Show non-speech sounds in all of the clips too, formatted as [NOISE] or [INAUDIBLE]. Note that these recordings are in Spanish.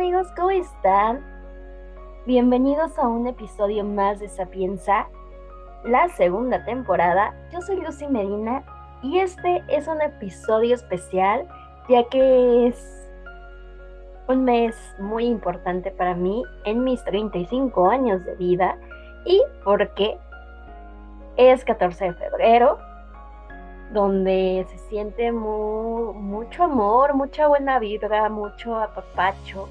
amigos, ¿cómo están? Bienvenidos a un episodio más de Sapienza, la segunda temporada. Yo soy Lucy Medina y este es un episodio especial ya que es un mes muy importante para mí en mis 35 años de vida y porque es 14 de febrero, donde se siente mucho amor, mucha buena vibra, mucho apapacho,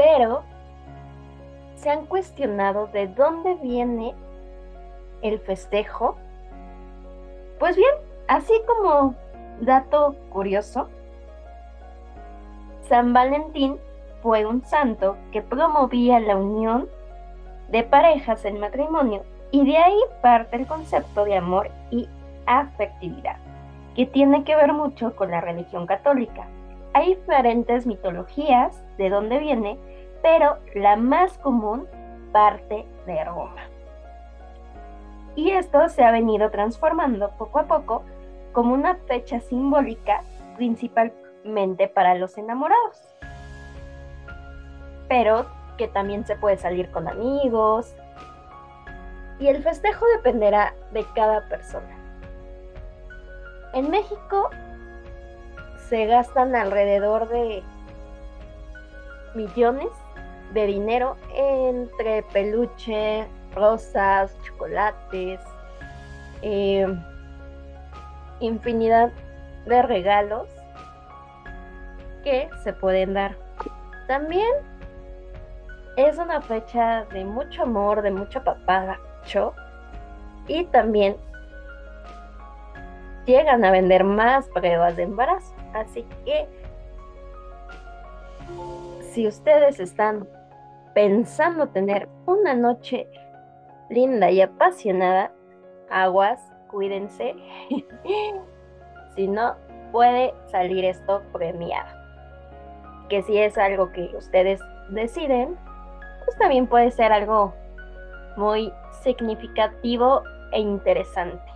pero se han cuestionado de dónde viene el festejo. Pues bien, así como dato curioso, San Valentín fue un santo que promovía la unión de parejas en matrimonio y de ahí parte el concepto de amor y afectividad, que tiene que ver mucho con la religión católica. Hay diferentes mitologías de dónde viene, pero la más común parte de Roma. Y esto se ha venido transformando poco a poco como una fecha simbólica principalmente para los enamorados. Pero que también se puede salir con amigos. Y el festejo dependerá de cada persona. En México se gastan alrededor de millones de dinero entre peluche, rosas, chocolates, eh, infinidad de regalos que se pueden dar. También es una fecha de mucho amor, de mucho papacho y también llegan a vender más pruebas de embarazo. Así que si ustedes están pensando tener una noche linda y apasionada, aguas, cuídense. [LAUGHS] si no, puede salir esto premiado. Que si es algo que ustedes deciden, pues también puede ser algo muy significativo e interesante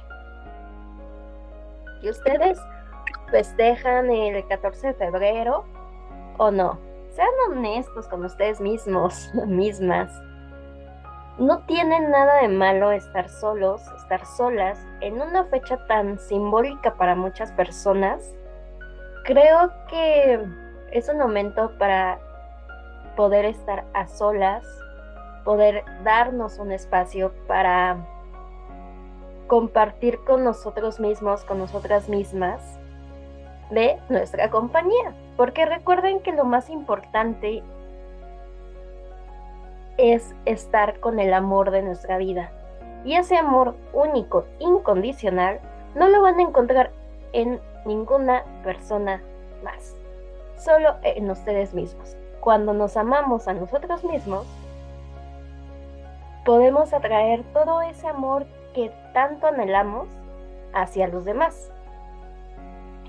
que ustedes festejan el 14 de febrero o no. Sean honestos con ustedes mismos, [LAUGHS] mismas. No tiene nada de malo estar solos, estar solas en una fecha tan simbólica para muchas personas. Creo que es un momento para poder estar a solas, poder darnos un espacio para compartir con nosotros mismos, con nosotras mismas, de nuestra compañía. Porque recuerden que lo más importante es estar con el amor de nuestra vida. Y ese amor único, incondicional, no lo van a encontrar en ninguna persona más. Solo en ustedes mismos. Cuando nos amamos a nosotros mismos, podemos atraer todo ese amor que tanto anhelamos hacia los demás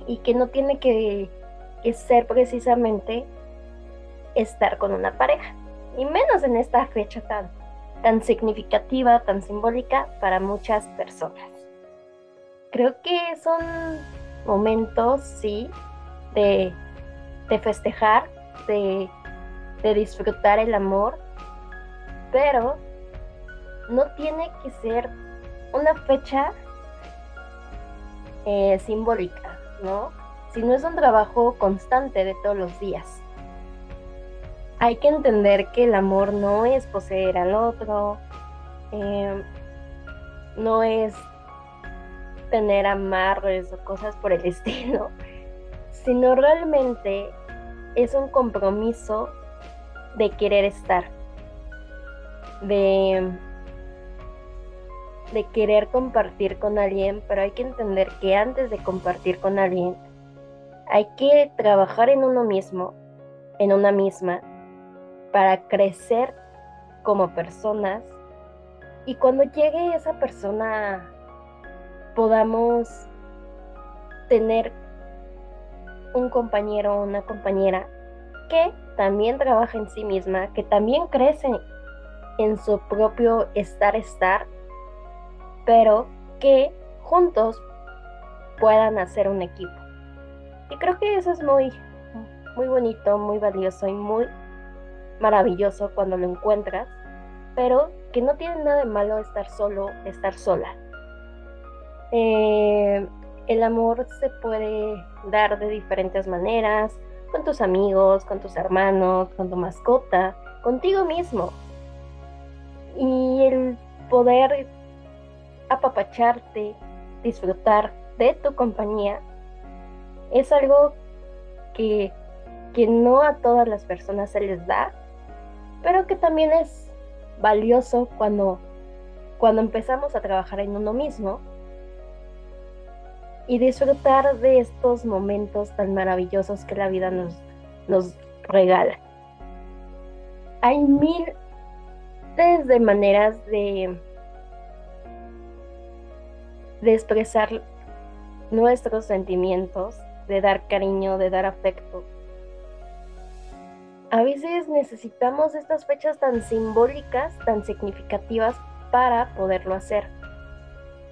y que no tiene que, ser precisamente estar con una pareja, y menos en esta fecha tan, tan significativa, tan simbólica para muchas personas. Creo que son momentos, sí, de, de festejar, de, de disfrutar el amor, pero no tiene que ser una fecha eh, simbólica, ¿no? Sino es un trabajo constante de todos los días. Hay que entender que el amor no es poseer al otro, em, no es tener amarres o cosas por el [LAUGHS] estilo, sino realmente es un compromiso de querer estar, de de querer compartir con alguien, pero hay que entender que antes de compartir con alguien, hay que trabajar en uno mismo, en una misma, para crecer como personas. Y cuando llegue esa persona podamos tener un compañero o una compañera que también trabaja en sí misma, que también crece en su propio estar-estar pero que juntos puedan hacer un equipo. Y creo que eso es muy, muy bonito, muy valioso y muy maravilloso cuando lo encuentras, pero que no tiene nada de malo estar solo, estar sola. Eh, el amor se puede dar de diferentes maneras, con tus amigos, con tus hermanos, con tu mascota, contigo mismo. Y el poder apapacharte, disfrutar de tu compañía, es algo que, que no a todas las personas se les da, pero que también es valioso cuando, cuando empezamos a trabajar en uno mismo y disfrutar de estos momentos tan maravillosos que la vida nos, nos regala. Hay miles de maneras de, de expresar nuestros sentimientos, de dar cariño, de dar afecto. A veces necesitamos estas fechas tan simbólicas, tan significativas para poderlo hacer.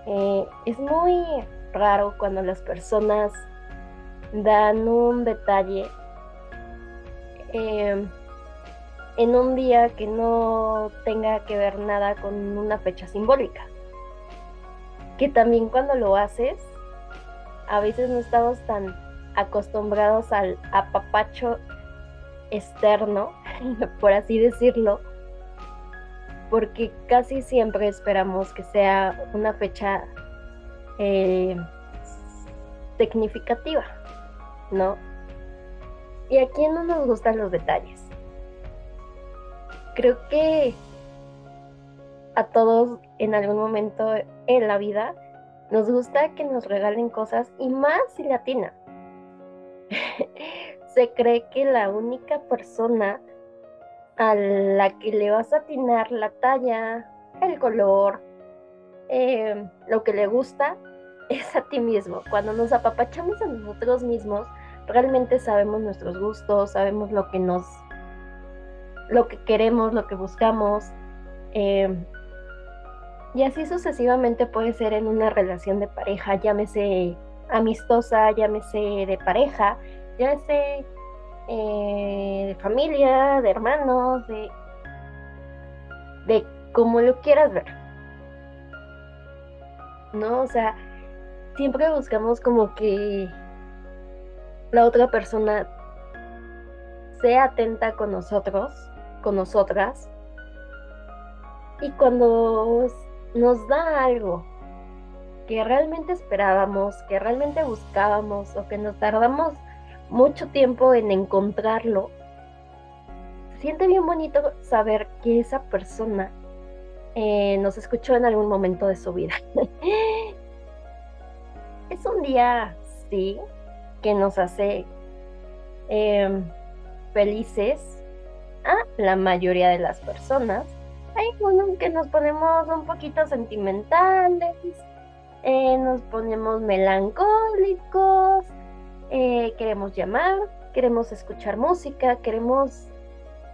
Eh, es muy raro cuando las personas dan un detalle em, en un día que no tenga que ver nada con una fecha simbólica. Que también cuando lo haces, a veces no estamos tan acostumbrados al apapacho externo, [LAUGHS] por así decirlo, porque casi siempre esperamos que sea una fecha eh, significativa, ¿no? Y aquí no nos gustan los detalles. Creo que a todos en algún momento en la vida nos gusta que nos regalen cosas y más si latina. [LAUGHS] Se cree que la única persona a la que le vas a atinar la talla, el color, eh, lo que le gusta [LAUGHS] es a ti mismo. Cuando nos apapachamos a nosotros mismos, realmente sabemos nuestros gustos, sabemos lo que nos, lo que queremos, lo que buscamos. Eh, y así sucesivamente puede ser en una relación de pareja, llámese amistosa, llámese de pareja, llámese eh, de familia, de hermanos, de, de como lo quieras ver. ¿No? O sea, siempre buscamos como que la otra persona sea atenta con nosotros, con nosotras. Y cuando nos da algo que realmente esperábamos, que realmente buscábamos o que nos tardamos mucho tiempo en encontrarlo, se siente bien bonito saber que esa persona eh, nos escuchó en algún momento de su vida. [LAUGHS] es un día, sí, que nos hace em, felices a la mayoría de las personas. Hay algunos que nos ponemos un poquito sentimentales, eh, nos ponemos melancólicos, eh, queremos llamar, queremos escuchar música, queremos,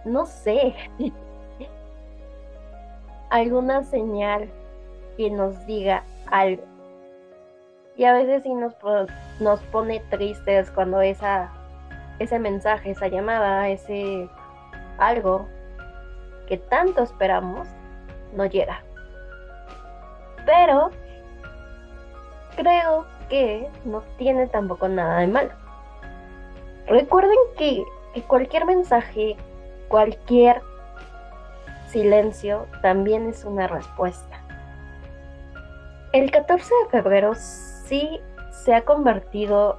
no sé, [LAUGHS] alguna señal que nos diga algo. Y a veces sí nos, nos pone tristes cuando esa, ese mensaje, esa llamada, ese algo que tanto esperamos no llega. Pero creo que no tiene tampoco nada de malo. Recuerden que, que cualquier mensaje, cualquier silencio también es una respuesta. El 14 de febrero sí se ha convertido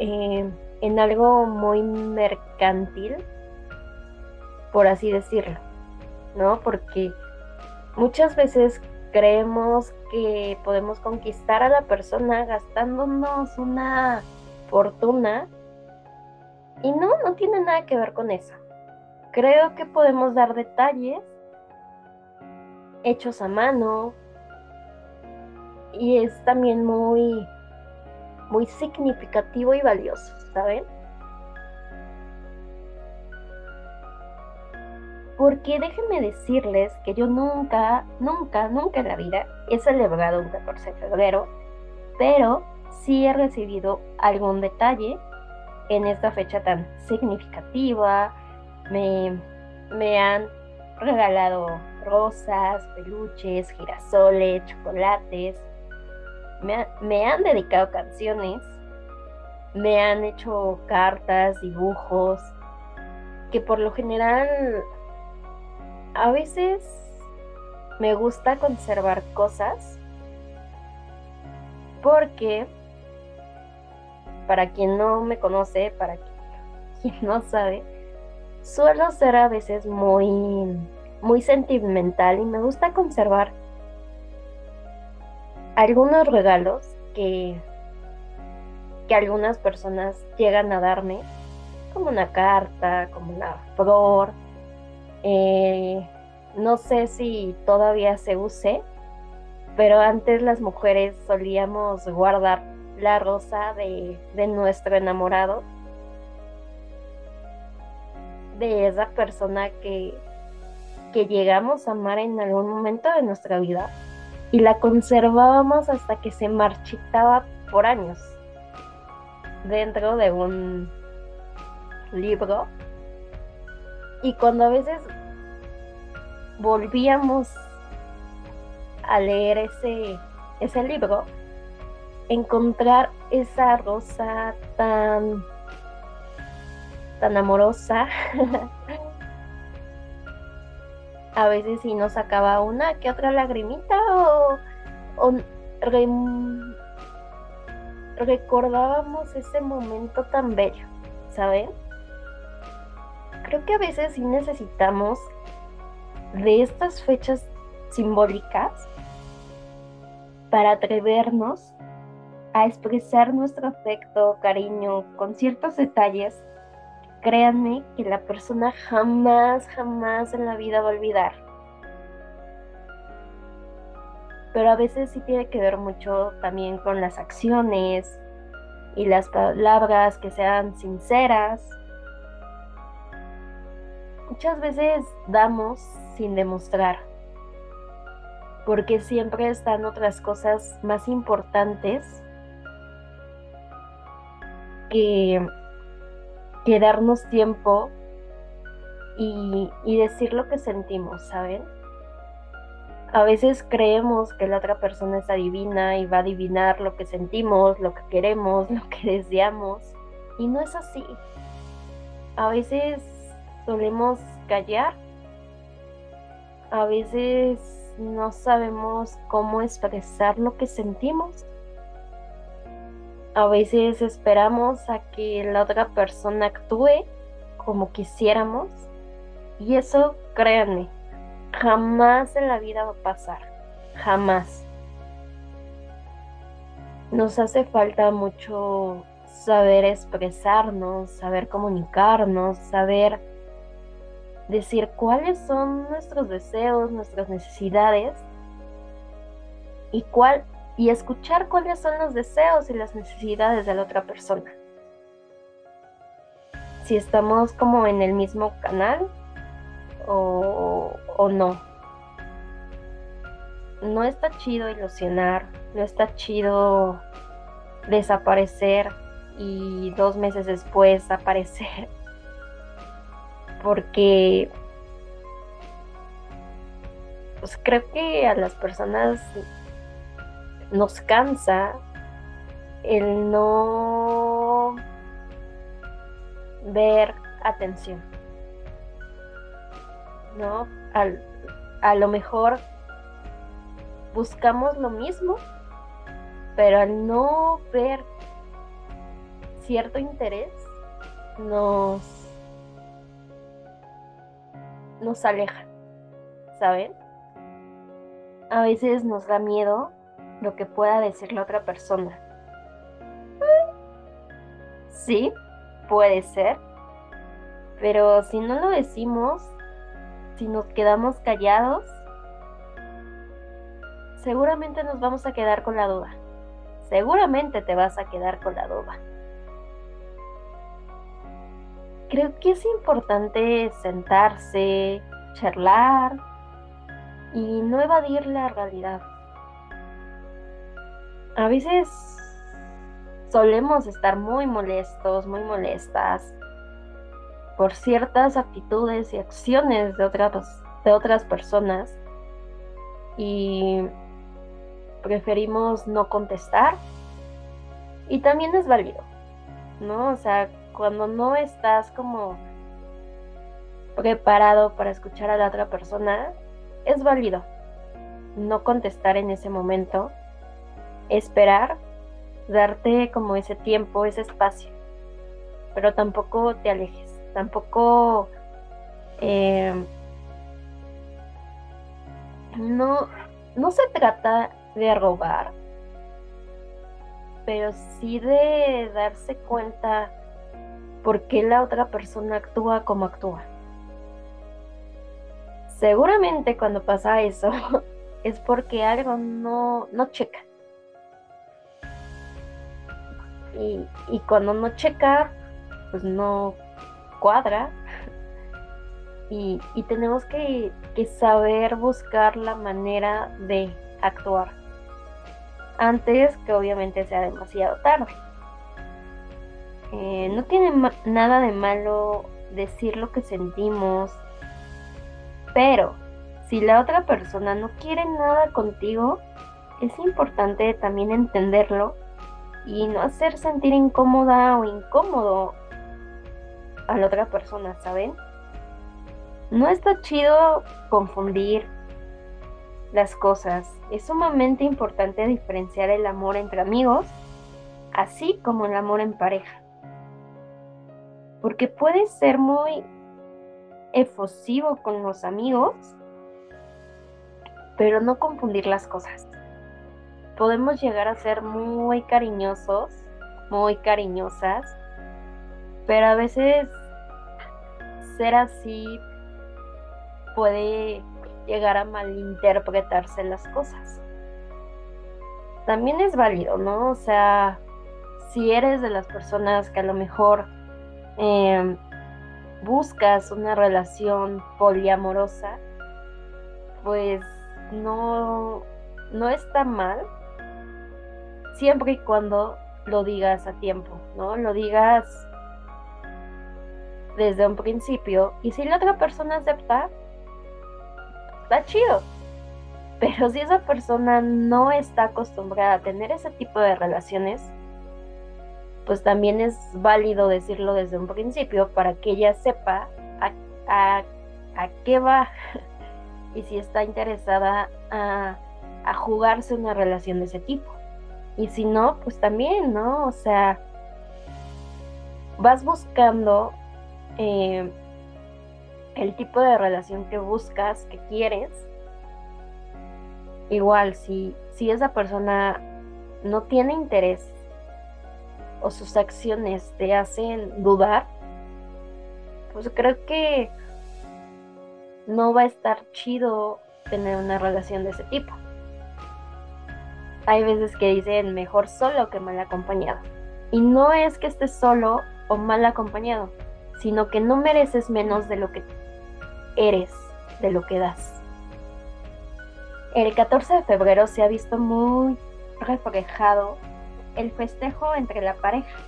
en algo muy mercantil, por así decirlo, ¿no? Porque muchas veces creemos que podemos conquistar a la persona gastándonos una fortuna y no, no tiene nada que ver con eso. Creo que podemos dar detalles hechos a mano, y es también muy, muy significativo y valioso, ¿saben? Porque déjenme decirles que yo nunca, nunca, nunca en la vida he celebrado un 14 de febrero, pero sí he recibido algún detalle en esta fecha tan significativa. Me, me han regalado rosas, peluches, girasoles, chocolates. Me, me han dedicado canciones. Me han hecho cartas, dibujos. Que por lo general a veces me gusta conservar cosas porque para quien no me conoce, para quien no sabe, suelo ser a veces muy muy sentimental y me gusta conservar algunos regalos que que algunas personas llegan a darme, como una carta, como una flor, eh, no sé si todavía se use, pero antes las mujeres solíamos guardar la rosa de, de nuestro enamorado, de esa persona que, que llegamos a amar en algún momento de nuestra vida y la conservábamos hasta que se marchitaba por años dentro de un libro y cuando a veces volvíamos a leer ese, ese libro, encontrar esa rosa tan, tan amorosa, [LAUGHS] a veces sí nos sacaba una que otra lagrimita o, o recordábamos ese momento tan bello, ¿saben? Creo que a veces sí necesitamos de estas fechas simbólicas para atrevernos a expresar nuestro afecto, cariño con ciertos detalles, créanme que la persona jamás, jamás en la vida va a olvidar. Pero a veces sí tiene que ver mucho también con las acciones y las palabras que sean sinceras. Muchas veces damos sin demostrar, porque siempre están otras cosas más importantes que, darnos tiempo y, y decir lo que sentimos, ¿saben? A veces creemos que la otra persona es adivina y va a adivinar lo que sentimos, lo que queremos, [LAUGHS] lo que deseamos. Y no es así. A veces solemos callar a veces no sabemos cómo expresar lo que sentimos. A veces esperamos a que la otra persona actúe como quisiéramos. Y eso, créanme, jamás en la vida va a pasar. Jamás. Nos hace falta mucho saber expresarnos, saber comunicarnos, saber decir cuáles son nuestros deseos, nuestras necesidades y cuál y escuchar cuáles son los deseos y las necesidades de la otra persona. Si estamos como en el mismo canal o, o no. No está chido ilusionar, no está chido desaparecer y dos meses después [LAUGHS] aparecer porque pues creo que a las personas nos cansa el no ver atención. ¿No? a lo mejor buscamos lo mismo, pero al no ver cierto interés, nos nos alejan, ¿saben? A veces nos da miedo lo que pueda decir la otra persona. Sí, puede ser, pero si no lo decimos, si nos quedamos callados, seguramente nos vamos a quedar con la duda. Seguramente te vas a quedar con la duda creo que es importante sentarse, charlar y no evadir la realidad. A veces solemos estar muy molestos, muy molestas por ciertas actitudes y acciones de otras, de otras personas y preferimos no contestar y también es válido, ¿no? O sea, cuando no estás como preparado para escuchar a la otra persona, es válido no contestar en ese momento, esperar, darte como ese tiempo, ese espacio, pero tampoco te alejes, tampoco eh, no, no se trata de robar, pero sí de darse cuenta por qué la otra persona actúa como actúa. Seguramente cuando pasa eso [LAUGHS] es porque algo no, no checa. Y, y cuando no checa, pues no cuadra. [LAUGHS] Y, y tenemos que, que saber buscar la manera de actuar antes que obviamente sea demasiado tarde. Eh, no tiene nada de malo decir lo que sentimos, pero si la otra persona no quiere nada contigo, es importante también entenderlo y no hacer sentir incómoda o incómodo a la otra persona, ¿saben? No está chido confundir las cosas. Es sumamente importante diferenciar el amor entre amigos, así como el amor en pareja. Porque puede ser muy efusivo con los amigos pero no confundir las cosas. Podemos llegar a ser muy cariñosos, muy cariñosas, pero a veces ser así puede llegar a malinterpretarse las cosas. También es válido, ¿no? O sea, si eres de las personas que a lo mejor em, buscas una relación poliamorosa, pues no, no está mal siempre y cuando lo digas a tiempo, ¿no? Lo digas desde un principio y si la otra persona acepta, está chido. Pero si esa persona no está acostumbrada a tener ese tipo de relaciones, pues también es válido decirlo desde un principio para que ella sepa a, a, a qué va [LAUGHS] y si está interesada a, jugarse una relación de ese tipo. Y si no, pues también, ¿no? O sea, vas buscando eh, el tipo de relación que buscas, que quieres. Igual, si, si esa persona no tiene interés o sus acciones te hacen dudar, pues creo que no va a estar chido tener una relación de ese tipo. Hay veces que dicen mejor solo que mal acompañado. Y no es que estés solo o mal acompañado, sino que no mereces menos de lo que eres, de lo que das. El 14 de febrero se ha visto muy reflejado el festejo entre la pareja,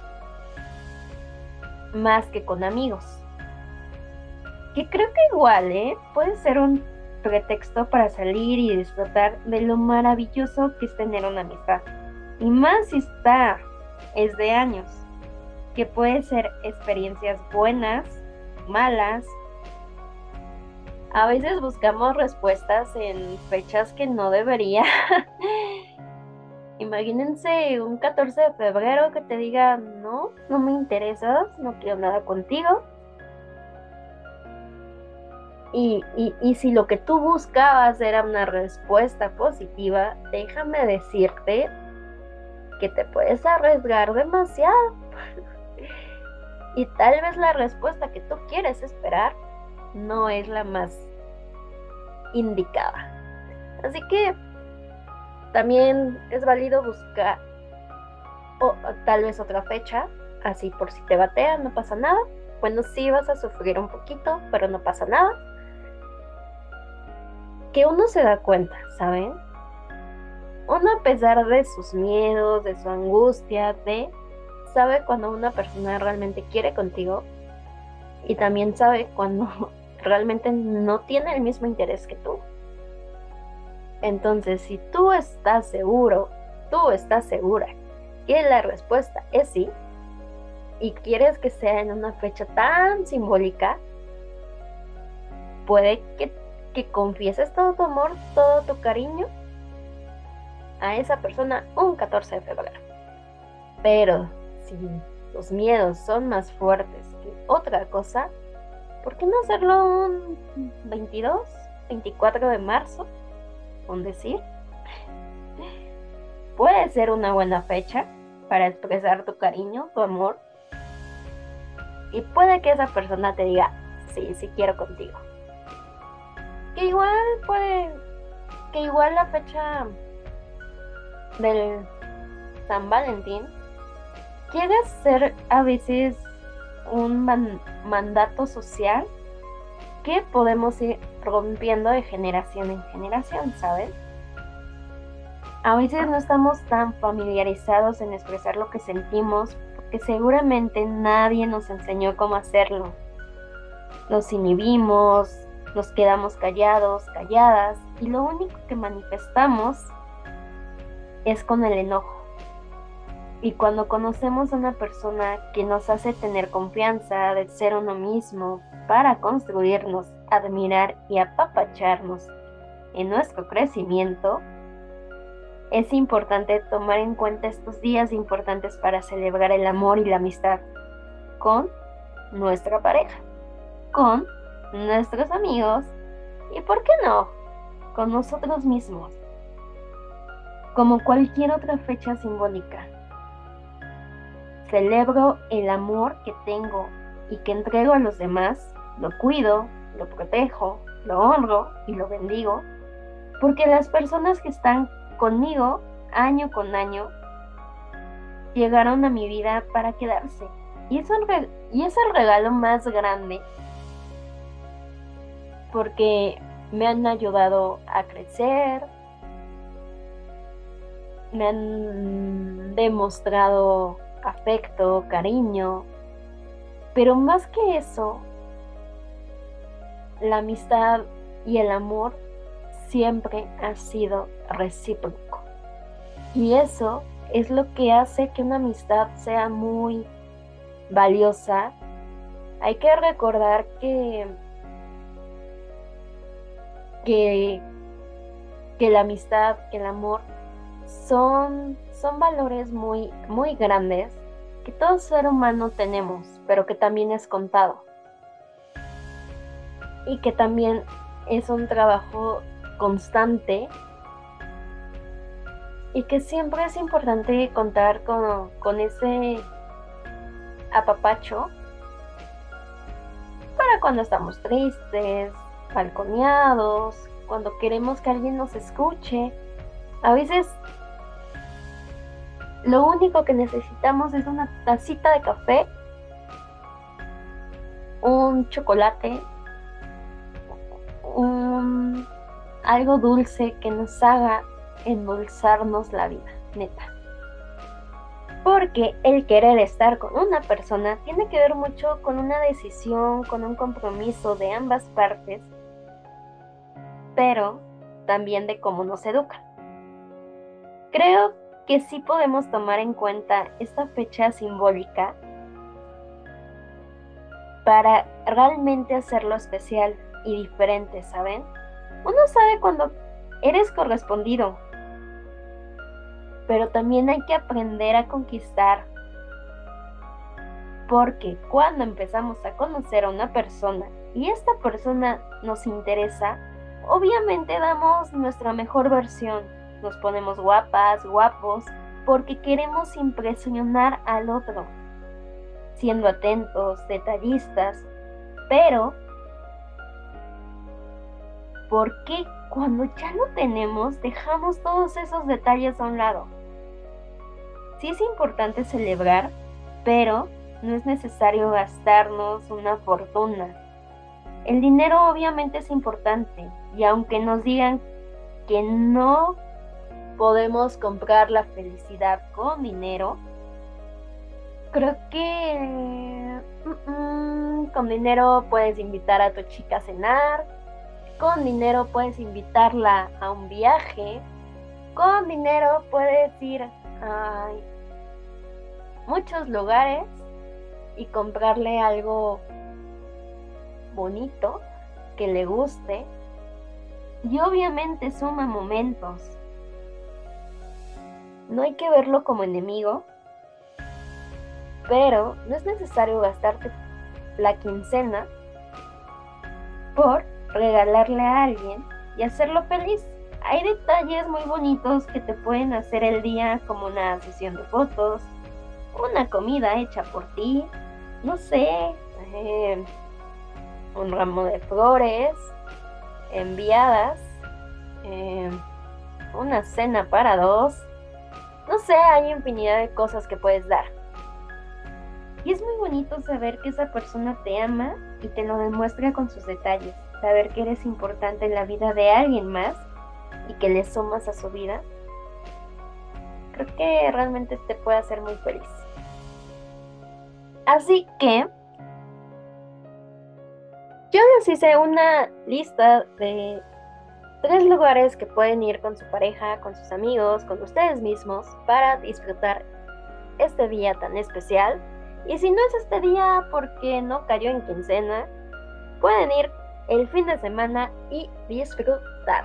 más que con amigos que creo que igual, ¿eh? Puede ser un pretexto para salir y disfrutar de lo maravilloso que es tener una amistad. Y más si está, es de años, que puede ser experiencias buenas, malas. A veces buscamos respuestas en fechas que no debería. [LAUGHS] Imagínense un 14 de febrero que te diga, no, no me interesas, no quiero nada contigo y, si lo que tú buscabas era una respuesta positiva, déjame decirte que te puedes arriesgar demasiado. [LAUGHS] y tal vez la respuesta que tú quieres esperar no es la más indicada. Así que también es válido buscar o, tal vez otra fecha, así por si te batean, no pasa nada. Bueno, sí vas a sufrir un poquito, pero no pasa nada que uno se da cuenta, ¿saben? Uno a pesar de sus miedos, de su angustia, de sabe cuando una persona realmente quiere contigo y también sabe cuando realmente no tiene el mismo interés que tú. Entonces, si tú estás seguro, tú estás segura que la respuesta es sí, y quieres que sea en una fecha tan simbólica, puede que, que confieses todo tu amor, todo tu cariño a esa persona un 14 de febrero. Pero si los miedos son más fuertes que otra cosa, ¿por qué no hacerlo un 22, 24 de marzo? Un decir. Puede ser una buena fecha para expresar tu cariño, tu amor. Y puede que esa persona te diga, sí, sí quiero contigo. Que igual puede, que igual la fecha del San Valentín quiere ser a veces un mandato social que podemos ir rompiendo de generación en generación, ¿sabes? A veces no estamos tan familiarizados en expresar lo que sentimos porque seguramente nadie nos enseñó cómo hacerlo. Nos inhibimos, nos quedamos callados, calladas y lo único que manifestamos es con el enojo. Y cuando conocemos a una persona que nos hace tener confianza de ser uno mismo para construirnos, admirar y apapacharnos en nuestro crecimiento, es importante tomar en cuenta estos días importantes para celebrar el amor y la amistad con nuestra pareja, con nuestros amigos y, ¿por qué no?, con nosotros mismos, como cualquier otra fecha simbólica. Celebro el amor que tengo y que entrego a los demás, lo cuido, lo protejo, lo honro y lo bendigo, porque las personas que están conmigo año con año llegaron a mi vida para quedarse. Y es, el, y es el regalo más grande porque me han ayudado a crecer, me han demostrado afecto, cariño, pero más que eso, la amistad y el amor siempre ha sido recíproco. Y eso es lo que hace que una amistad sea muy valiosa. Hay que recordar que, que, que la amistad, que el amor son son valores muy, muy grandes que todo ser humano tenemos, pero que también es contado. Y que también es un trabajo constante y que siempre es importante contar con, con ese apapacho para cuando estamos tristes, balconeados, cuando queremos que alguien nos escuche. A veces lo único que necesitamos es una tacita de café, un chocolate, un, algo dulce que nos haga endulzarnos la vida, neta. Porque el querer estar con una persona tiene que ver mucho con una decisión, con un compromiso de ambas partes, pero también de cómo nos educan. Creo que sí podemos tomar en cuenta esta fecha simbólica para realmente hacerlo especial y diferente, ¿saben? Uno sabe cuando eres correspondido, pero también hay que aprender a conquistar. Porque cuando empezamos a conocer a una persona y esta persona nos interesa, obviamente damos nuestra mejor versión nos ponemos guapas, guapos, porque queremos impresionar al otro, siendo atentos, detallistas, pero ¿por qué cuando ya lo tenemos dejamos todos esos detalles a un lado? Sí es importante celebrar, pero no es necesario gastarnos una fortuna. El dinero obviamente es importante y aunque nos digan que no podemos comprar la felicidad con dinero, creo que mm, mm, con dinero puedes invitar a tu chica a cenar, con dinero puedes invitarla a un viaje, con dinero puedes ir a muchos lugares y comprarle algo bonito que le guste y obviamente suma momentos. No hay que verlo como enemigo, pero no es necesario gastarte la quincena por regalarle a alguien y hacerlo feliz. Hay detalles muy bonitos que te pueden hacer el día como una sesión de fotos, una comida hecha por ti, no sé, eh, un ramo de flores enviadas, eh, una cena para dos, no sé, hay infinidad de cosas que puedes dar. Y es muy bonito saber que esa persona te ama y te lo demuestra con sus detalles, saber que eres importante en la vida de alguien más y que le sumas a su vida. Creo que realmente te puede hacer muy feliz. Así que yo les hice una lista de tres lugares que pueden ir con su pareja, con sus amigos, con ustedes mismos para disfrutar este día tan especial. Y si no es este día porque no cayó en quincena, pueden ir el fin de semana y disfrutar.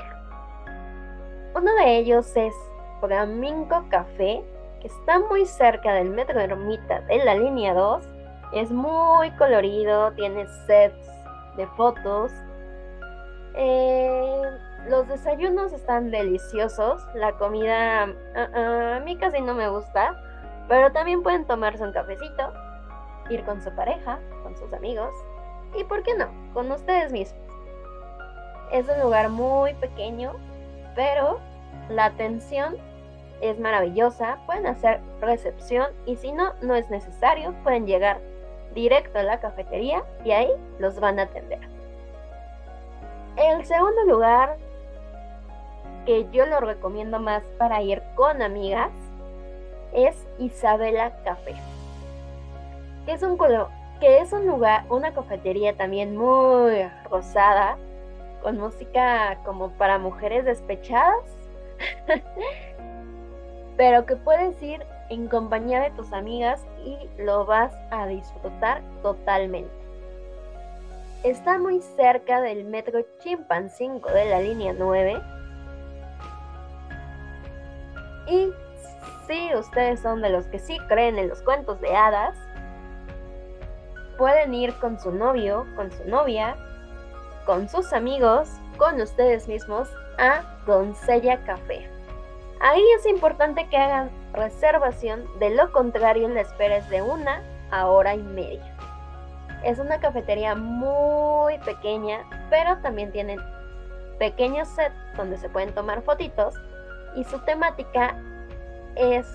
Uno de ellos es Flamingo Café, que está muy cerca del Metro Ermita de la línea 2. Es muy colorido, tiene sets de fotos. Eh, los desayunos están deliciosos. La comida ah, ah, a mí casi no me gusta. Pero también pueden tomarse un cafecito, ir con su pareja, con sus amigos. Y por qué no, con ustedes mismos. Es un lugar muy pequeño, pero la atención es maravillosa. Pueden hacer recepción y si no, no es necesario. Pueden llegar directo a la cafetería y ahí los van a atender. El segundo lugar que yo lo recomiendo más para ir con amigas es Isabela Café. Que es un que es un lugar, una cafetería también muy rosada, con música como para mujeres despechadas, [LAUGHS] pero que puedes ir en compañía de tus amigas y lo vas a disfrutar totalmente. Está muy cerca del metro Chimpancingo de la línea 9. Y si ustedes son de los que sí creen en los cuentos de hadas, pueden ir con su novio, con su novia, con sus amigos, con ustedes mismos a Doncella Café. Ahí es importante que hagan reservación, de lo contrario la espera es de una a hora y media. Es una cafetería muy pequeña, pero también tienen pequeños sets donde se pueden tomar fotitos y su temática es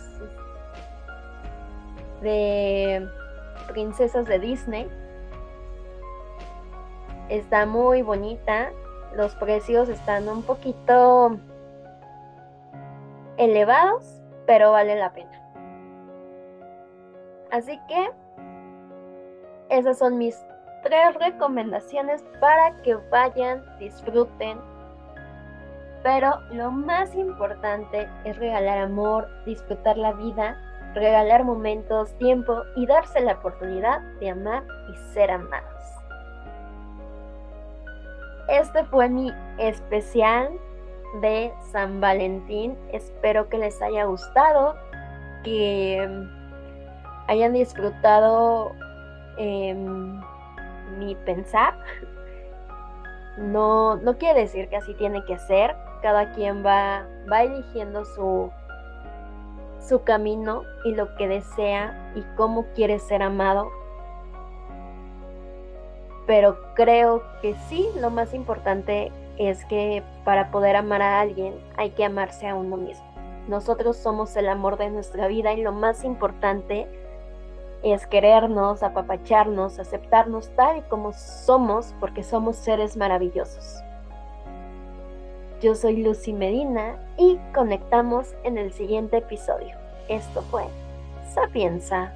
de princesas de Disney. Está muy bonita, los precios están un poquito elevados, pero vale la pena. Así que esas son mis tres recomendaciones para que vayan, disfruten. Pero lo más importante es regalar amor, disfrutar la vida, regalar momentos, tiempo y darse la oportunidad de amar y ser amados. Este fue mi especial de San Valentín. Espero que les haya gustado, que hayan disfrutado em, mi pensar. No, no quiere decir que así tiene que ser. Cada quien va, va eligiendo su, su camino y lo que desea y cómo quiere ser amado. Pero creo que sí, lo más importante es que para poder amar a alguien hay que amarse a uno mismo. Nosotros somos el amor de nuestra vida y lo más importante es querernos, apapacharnos, aceptarnos tal y como somos porque somos seres maravillosos. Yo soy Lucy Medina y conectamos en el siguiente episodio. Esto fue Sapienza.